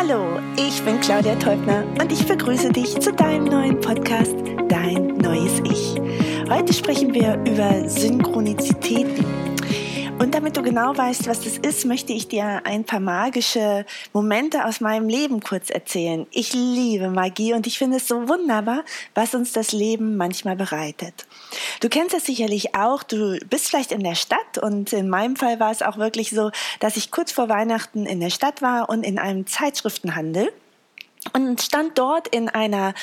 Hallo, ich bin Claudia Teubner und ich begrüße dich zu deinem neuen Podcast Dein neues Ich. Heute sprechen wir über Synchronizitäten. Und damit du genau weißt, was das ist, möchte ich dir ein paar magische Momente aus meinem Leben kurz erzählen. Ich liebe Magie und ich finde es so wunderbar, was uns das Leben manchmal bereitet. Du kennst es sicherlich auch, du bist vielleicht in der Stadt und in meinem Fall war es auch wirklich so, dass ich kurz vor Weihnachten in der Stadt war und in einem Zeitschriftenhandel und stand dort in einer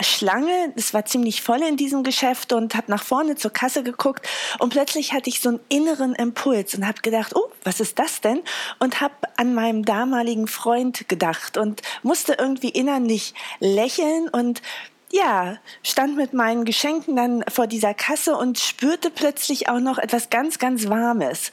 Schlange. Es war ziemlich voll in diesem Geschäft und habe nach vorne zur Kasse geguckt und plötzlich hatte ich so einen inneren Impuls und habe gedacht, oh, was ist das denn? Und habe an meinem damaligen Freund gedacht und musste irgendwie innerlich lächeln und ja, stand mit meinen Geschenken dann vor dieser Kasse und spürte plötzlich auch noch etwas ganz, ganz Warmes.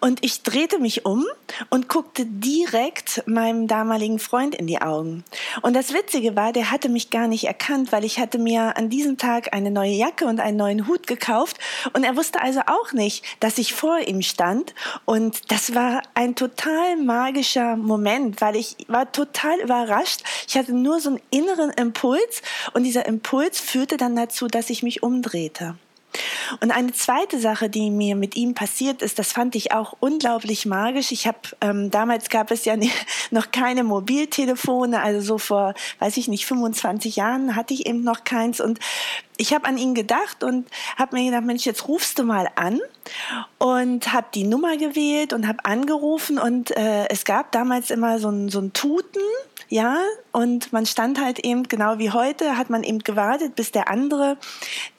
Und ich drehte mich um und guckte direkt meinem damaligen Freund in die Augen. Und das Witzige war, der hatte mich gar nicht erkannt, weil ich hatte mir an diesem Tag eine neue Jacke und einen neuen Hut gekauft. Und er wusste also auch nicht, dass ich vor ihm stand. Und das war ein total magischer Moment, weil ich war total überrascht. Ich hatte nur so einen inneren Impuls und dieser dieser Impuls führte dann dazu, dass ich mich umdrehte. Und eine zweite Sache, die mir mit ihm passiert ist, das fand ich auch unglaublich magisch. Ich habe ähm, damals gab es ja noch keine Mobiltelefone, also so vor, weiß ich nicht, 25 Jahren hatte ich eben noch keins und ich habe an ihn gedacht und habe mir gedacht, Mensch, jetzt rufst du mal an und habe die Nummer gewählt und habe angerufen und äh, es gab damals immer so ein, so ein Tuten ja, und man stand halt eben, genau wie heute, hat man eben gewartet, bis der andere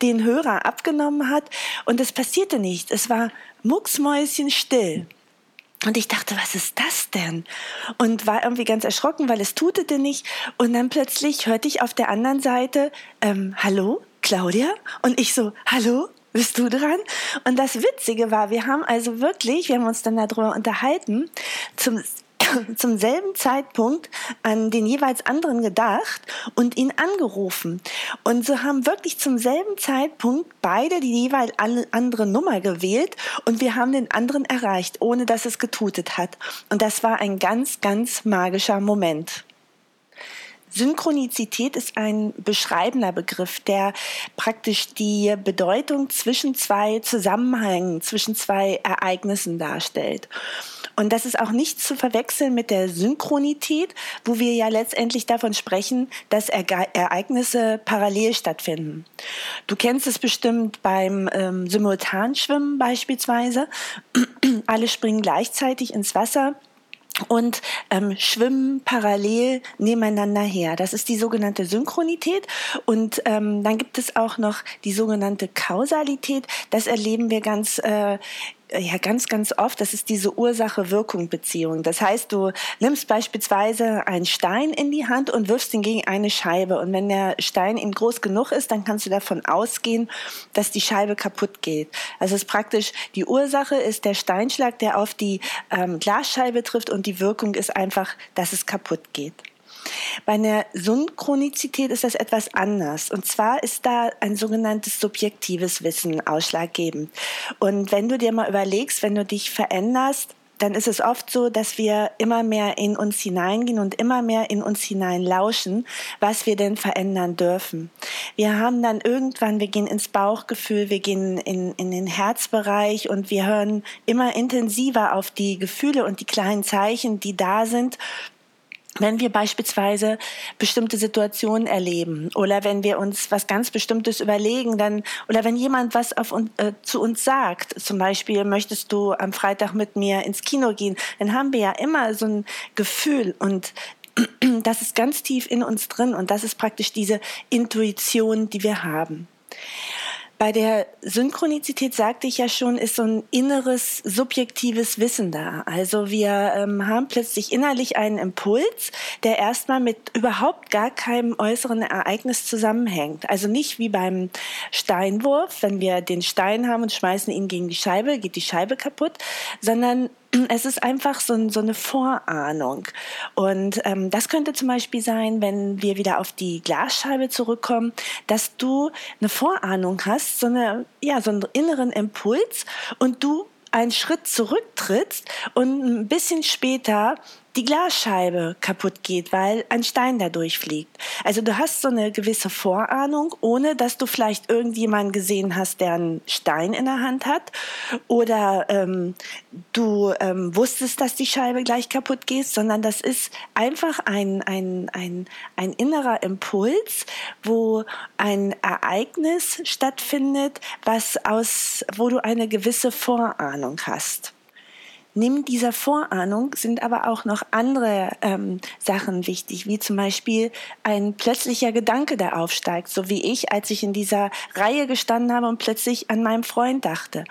den Hörer abgenommen hat. Und es passierte nicht. Es war mucksmäuschenstill. Und ich dachte, was ist das denn? Und war irgendwie ganz erschrocken, weil es tutete nicht. Und dann plötzlich hörte ich auf der anderen Seite, ähm, hallo, Claudia? Und ich so, hallo, bist du dran? Und das Witzige war, wir haben also wirklich, wir haben uns dann darüber unterhalten, zum zum selben Zeitpunkt an den jeweils anderen gedacht und ihn angerufen. Und so haben wirklich zum selben Zeitpunkt beide die jeweils andere Nummer gewählt und wir haben den anderen erreicht, ohne dass es getutet hat. Und das war ein ganz, ganz magischer Moment. Synchronizität ist ein beschreibender Begriff, der praktisch die Bedeutung zwischen zwei Zusammenhängen, zwischen zwei Ereignissen darstellt. Und das ist auch nicht zu verwechseln mit der Synchronität, wo wir ja letztendlich davon sprechen, dass Ereignisse parallel stattfinden. Du kennst es bestimmt beim ähm, Simultanschwimmen beispielsweise. Alle springen gleichzeitig ins Wasser und ähm, schwimmen parallel nebeneinander her. Das ist die sogenannte Synchronität. Und ähm, dann gibt es auch noch die sogenannte Kausalität. Das erleben wir ganz äh, ja ganz, ganz oft, das ist diese Ursache-Wirkung-Beziehung. Das heißt, du nimmst beispielsweise einen Stein in die Hand und wirfst ihn gegen eine Scheibe. Und wenn der Stein eben groß genug ist, dann kannst du davon ausgehen, dass die Scheibe kaputt geht. Also es ist praktisch, die Ursache ist der Steinschlag, der auf die ähm, Glasscheibe trifft und die Wirkung ist einfach, dass es kaputt geht. Bei einer Synchronizität ist das etwas anders. Und zwar ist da ein sogenanntes subjektives Wissen ausschlaggebend. Und wenn du dir mal überlegst, wenn du dich veränderst, dann ist es oft so, dass wir immer mehr in uns hineingehen und immer mehr in uns hineinlauschen, was wir denn verändern dürfen. Wir haben dann irgendwann, wir gehen ins Bauchgefühl, wir gehen in, in den Herzbereich und wir hören immer intensiver auf die Gefühle und die kleinen Zeichen, die da sind wenn wir beispielsweise bestimmte Situationen erleben oder wenn wir uns was ganz Bestimmtes überlegen, dann oder wenn jemand was auf, äh, zu uns sagt, zum Beispiel möchtest du am Freitag mit mir ins Kino gehen, dann haben wir ja immer so ein Gefühl und das ist ganz tief in uns drin und das ist praktisch diese Intuition, die wir haben. Bei der Synchronizität sagte ich ja schon, ist so ein inneres subjektives Wissen da. Also wir ähm, haben plötzlich innerlich einen Impuls, der erstmal mit überhaupt gar keinem äußeren Ereignis zusammenhängt. Also nicht wie beim Steinwurf, wenn wir den Stein haben und schmeißen ihn gegen die Scheibe, geht die Scheibe kaputt, sondern es ist einfach so, so eine Vorahnung. Und ähm, das könnte zum Beispiel sein, wenn wir wieder auf die Glasscheibe zurückkommen, dass du eine Vorahnung hast, so, eine, ja, so einen inneren Impuls und du einen Schritt zurücktrittst und ein bisschen später die Glasscheibe kaputt geht, weil ein Stein da durchfliegt. Also du hast so eine gewisse Vorahnung, ohne dass du vielleicht irgendjemanden gesehen hast, der einen Stein in der Hand hat oder ähm, du ähm, wusstest, dass die Scheibe gleich kaputt geht, sondern das ist einfach ein, ein, ein, ein innerer Impuls, wo ein Ereignis stattfindet, was aus, wo du eine gewisse Vorahnung hast. Neben dieser Vorahnung sind aber auch noch andere ähm, Sachen wichtig, wie zum Beispiel ein plötzlicher Gedanke, der aufsteigt, so wie ich, als ich in dieser Reihe gestanden habe und plötzlich an meinem Freund dachte.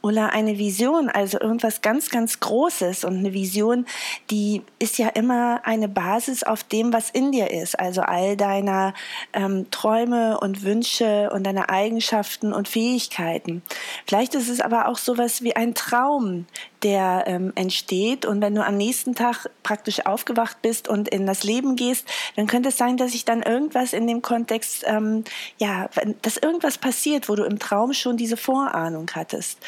Oder eine Vision, also irgendwas ganz, ganz Großes. Und eine Vision, die ist ja immer eine Basis auf dem, was in dir ist. Also all deiner ähm, Träume und Wünsche und deine Eigenschaften und Fähigkeiten. Vielleicht ist es aber auch sowas wie ein Traum, der ähm, entsteht. Und wenn du am nächsten Tag praktisch aufgewacht bist und in das Leben gehst, dann könnte es sein, dass sich dann irgendwas in dem Kontext, ähm, ja, dass irgendwas passiert, wo du im Traum schon diese Vorahnung hattest.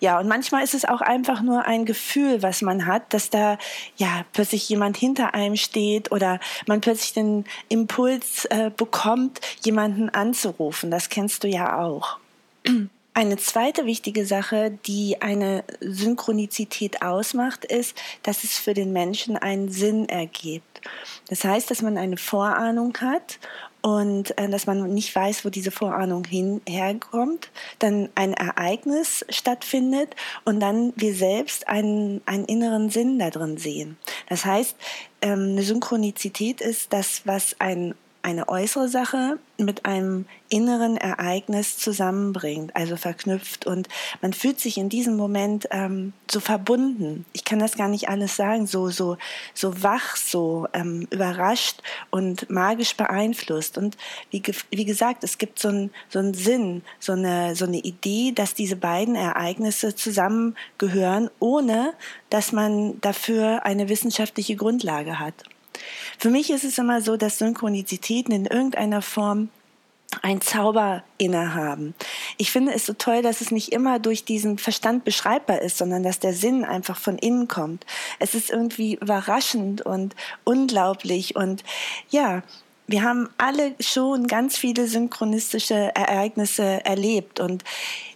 Ja, und manchmal ist es auch einfach nur ein Gefühl, was man hat, dass da ja plötzlich jemand hinter einem steht oder man plötzlich den Impuls äh, bekommt, jemanden anzurufen. Das kennst du ja auch. Eine zweite wichtige Sache, die eine Synchronizität ausmacht, ist, dass es für den Menschen einen Sinn ergibt. Das heißt, dass man eine Vorahnung hat und äh, dass man nicht weiß, wo diese Vorahnung hin, herkommt, dann ein Ereignis stattfindet und dann wir selbst einen, einen inneren Sinn da drin sehen. Das heißt, ähm, eine Synchronizität ist das, was ein eine äußere Sache mit einem inneren Ereignis zusammenbringt, also verknüpft. Und man fühlt sich in diesem Moment ähm, so verbunden. Ich kann das gar nicht alles sagen, so, so, so wach, so ähm, überrascht und magisch beeinflusst. Und wie, wie gesagt, es gibt so einen so einen Sinn, so eine, so eine Idee, dass diese beiden Ereignisse zusammengehören, ohne dass man dafür eine wissenschaftliche Grundlage hat. Für mich ist es immer so, dass Synchronizitäten in irgendeiner Form ein Zauber innehaben. Ich finde es so toll, dass es nicht immer durch diesen Verstand beschreibbar ist, sondern dass der Sinn einfach von innen kommt. Es ist irgendwie überraschend und unglaublich und ja, wir haben alle schon ganz viele synchronistische Ereignisse erlebt und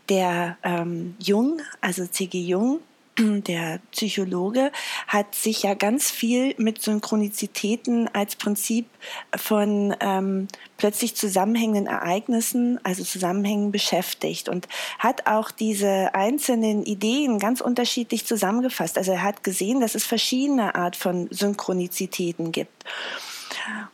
der ähm, Jung, also C.G. Jung, der Psychologe hat sich ja ganz viel mit Synchronizitäten als Prinzip von ähm, plötzlich zusammenhängenden Ereignissen, also Zusammenhängen beschäftigt und hat auch diese einzelnen Ideen ganz unterschiedlich zusammengefasst. Also er hat gesehen, dass es verschiedene Art von Synchronizitäten gibt.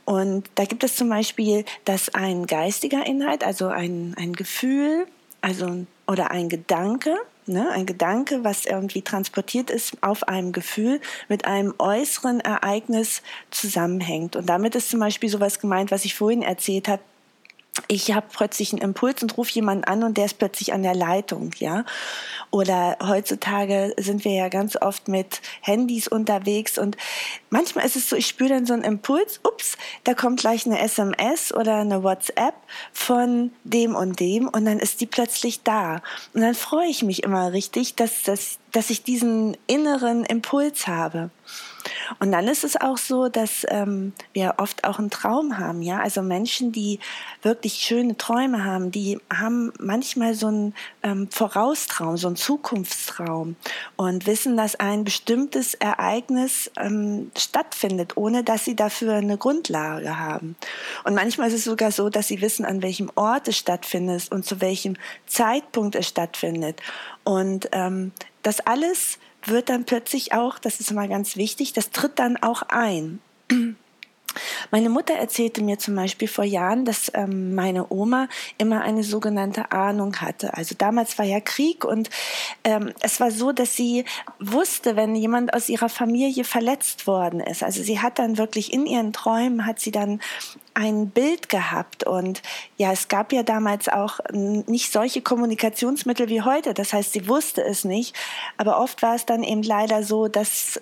Und da gibt es zum Beispiel, dass ein geistiger Inhalt, also ein, ein Gefühl, also oder ein Gedanke, Ne, ein Gedanke, was irgendwie transportiert ist auf einem Gefühl, mit einem äußeren Ereignis zusammenhängt. Und damit ist zum Beispiel sowas gemeint, was ich vorhin erzählt habe, ich habe plötzlich einen Impuls und rufe jemanden an und der ist plötzlich an der Leitung, ja. Oder heutzutage sind wir ja ganz oft mit Handys unterwegs und manchmal ist es so, ich spüre dann so einen Impuls, ups, da kommt gleich eine SMS oder eine WhatsApp von dem und dem und dann ist die plötzlich da. Und dann freue ich mich immer richtig, dass, dass, dass ich diesen inneren Impuls habe. Und dann ist es auch so, dass ähm, wir oft auch einen Traum haben, ja. Also Menschen, die wirklich schöne Träume haben, die haben manchmal so einen ähm, Voraustraum, so einen Zukunftstraum und wissen, dass ein bestimmtes Ereignis ähm, stattfindet, ohne dass sie dafür eine Grundlage haben. Und manchmal ist es sogar so, dass sie wissen, an welchem Ort es stattfindet und zu welchem Zeitpunkt es stattfindet. Und ähm, das alles wird dann plötzlich auch, das ist immer ganz wichtig, das tritt dann auch ein. Meine Mutter erzählte mir zum Beispiel vor Jahren, dass ähm, meine Oma immer eine sogenannte Ahnung hatte. Also damals war ja Krieg und ähm, es war so, dass sie wusste, wenn jemand aus ihrer Familie verletzt worden ist. Also sie hat dann wirklich in ihren Träumen hat sie dann ein Bild gehabt und ja, es gab ja damals auch nicht solche Kommunikationsmittel wie heute. Das heißt, sie wusste es nicht, aber oft war es dann eben leider so, dass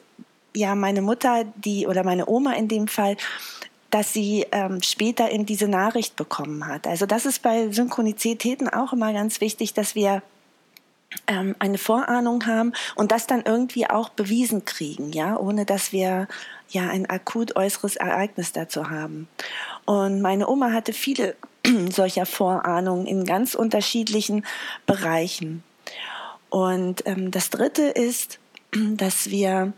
ja meine Mutter, die oder meine Oma in dem Fall, dass sie ähm, später in diese Nachricht bekommen hat. Also das ist bei Synchronizitäten auch immer ganz wichtig, dass wir ähm, eine Vorahnung haben und das dann irgendwie auch bewiesen kriegen, ja, ohne dass wir ja ein akut äußeres Ereignis dazu haben. Und meine Oma hatte viele solcher Vorahnungen in ganz unterschiedlichen Bereichen. Und ähm, das Dritte ist, dass wir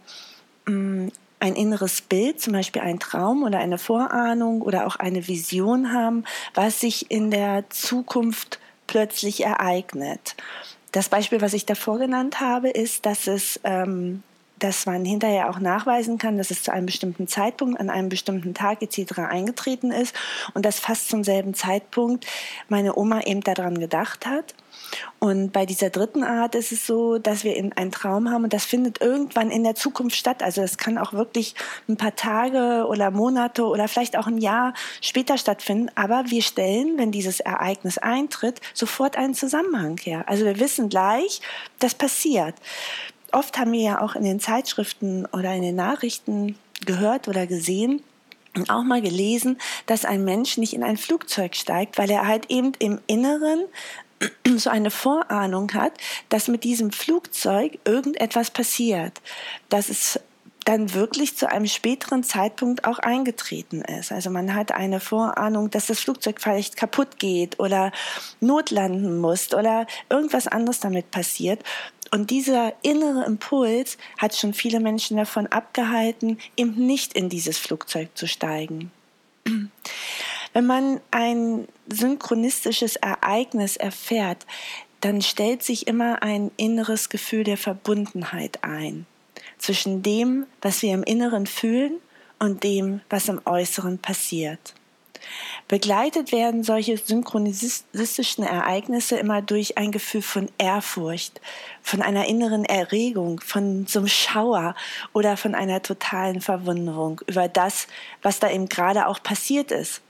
ein inneres Bild, zum Beispiel ein Traum oder eine Vorahnung oder auch eine Vision haben, was sich in der Zukunft plötzlich ereignet. Das Beispiel, was ich davor genannt habe, ist, dass es ähm, dass man hinterher auch nachweisen kann, dass es zu einem bestimmten Zeitpunkt, an einem bestimmten Tag etc. eingetreten ist und dass fast zum selben Zeitpunkt meine Oma eben daran gedacht hat. Und bei dieser dritten Art ist es so, dass wir einen Traum haben und das findet irgendwann in der Zukunft statt. Also es kann auch wirklich ein paar Tage oder Monate oder vielleicht auch ein Jahr später stattfinden. Aber wir stellen, wenn dieses Ereignis eintritt, sofort einen Zusammenhang her. Also wir wissen gleich, das passiert oft haben wir ja auch in den Zeitschriften oder in den Nachrichten gehört oder gesehen, und auch mal gelesen, dass ein Mensch nicht in ein Flugzeug steigt, weil er halt eben im Inneren so eine Vorahnung hat, dass mit diesem Flugzeug irgendetwas passiert, dass es dann wirklich zu einem späteren Zeitpunkt auch eingetreten ist. Also man hat eine Vorahnung, dass das Flugzeug vielleicht kaputt geht oder notlanden muss oder irgendwas anderes damit passiert. Und dieser innere Impuls hat schon viele Menschen davon abgehalten, eben nicht in dieses Flugzeug zu steigen. Wenn man ein synchronistisches Ereignis erfährt, dann stellt sich immer ein inneres Gefühl der Verbundenheit ein zwischen dem, was wir im Inneren fühlen und dem, was im Äußeren passiert. Begleitet werden solche synchronisistischen Ereignisse immer durch ein Gefühl von Ehrfurcht, von einer inneren Erregung, von so einem Schauer oder von einer totalen Verwunderung über das, was da eben gerade auch passiert ist.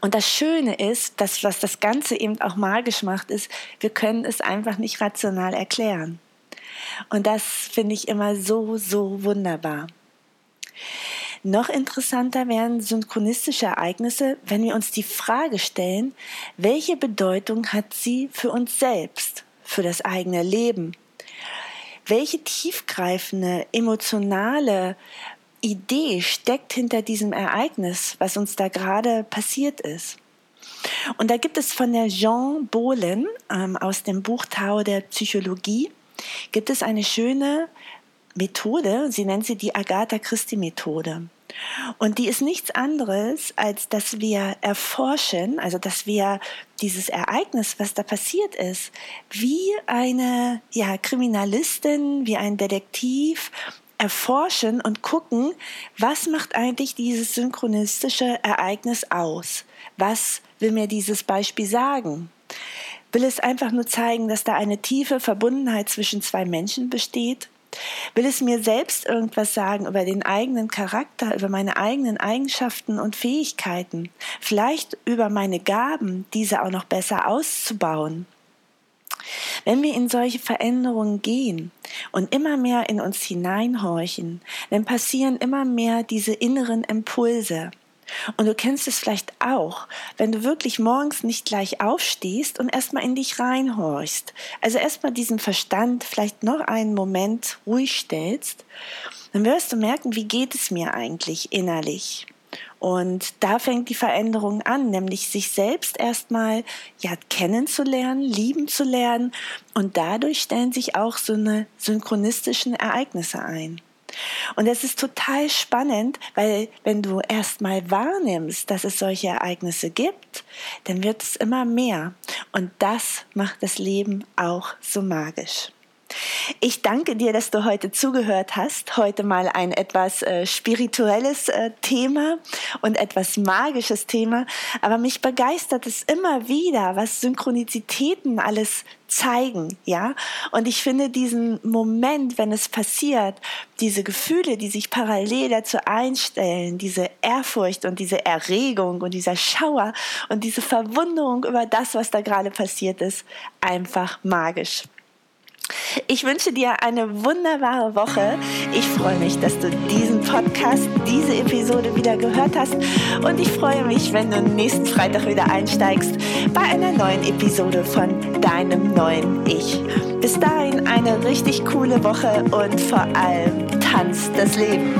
Und das Schöne ist, dass was das Ganze eben auch magisch macht, ist, wir können es einfach nicht rational erklären. Und das finde ich immer so, so wunderbar. Noch interessanter wären synchronistische Ereignisse, wenn wir uns die Frage stellen, welche Bedeutung hat sie für uns selbst, für das eigene Leben? Welche tiefgreifende, emotionale Idee steckt hinter diesem Ereignis, was uns da gerade passiert ist? Und da gibt es von der Jean Bohlen ähm, aus dem Buch Tao der Psychologie, gibt es eine schöne Methode, sie nennt sie die Agatha Christie Methode. Und die ist nichts anderes, als dass wir erforschen, also dass wir dieses Ereignis, was da passiert ist, wie eine ja, Kriminalistin, wie ein Detektiv erforschen und gucken, was macht eigentlich dieses synchronistische Ereignis aus? Was will mir dieses Beispiel sagen? Will es einfach nur zeigen, dass da eine tiefe Verbundenheit zwischen zwei Menschen besteht? Will es mir selbst irgendwas sagen über den eigenen Charakter, über meine eigenen Eigenschaften und Fähigkeiten, vielleicht über meine Gaben, diese auch noch besser auszubauen? Wenn wir in solche Veränderungen gehen und immer mehr in uns hineinhorchen, dann passieren immer mehr diese inneren Impulse. Und du kennst es vielleicht auch, wenn du wirklich morgens nicht gleich aufstehst und erstmal in dich reinhorchst. Also erstmal diesen Verstand vielleicht noch einen Moment ruhig stellst, dann wirst du merken, wie geht es mir eigentlich innerlich. Und da fängt die Veränderung an, nämlich sich selbst erstmal ja kennenzulernen, lieben zu lernen und dadurch stellen sich auch so eine synchronistischen Ereignisse ein. Und es ist total spannend, weil wenn du erstmal wahrnimmst, dass es solche Ereignisse gibt, dann wird es immer mehr. Und das macht das Leben auch so magisch. Ich danke dir, dass du heute zugehört hast. Heute mal ein etwas äh, spirituelles äh, Thema und etwas magisches Thema. Aber mich begeistert es immer wieder, was Synchronizitäten alles zeigen, ja. Und ich finde diesen Moment, wenn es passiert, diese Gefühle, die sich parallel dazu einstellen, diese Ehrfurcht und diese Erregung und dieser Schauer und diese Verwunderung über das, was da gerade passiert ist, einfach magisch. Ich wünsche dir eine wunderbare Woche. Ich freue mich, dass du diesen Podcast, diese Episode wieder gehört hast. Und ich freue mich, wenn du nächsten Freitag wieder einsteigst bei einer neuen Episode von deinem neuen Ich. Bis dahin eine richtig coole Woche und vor allem tanz das Leben.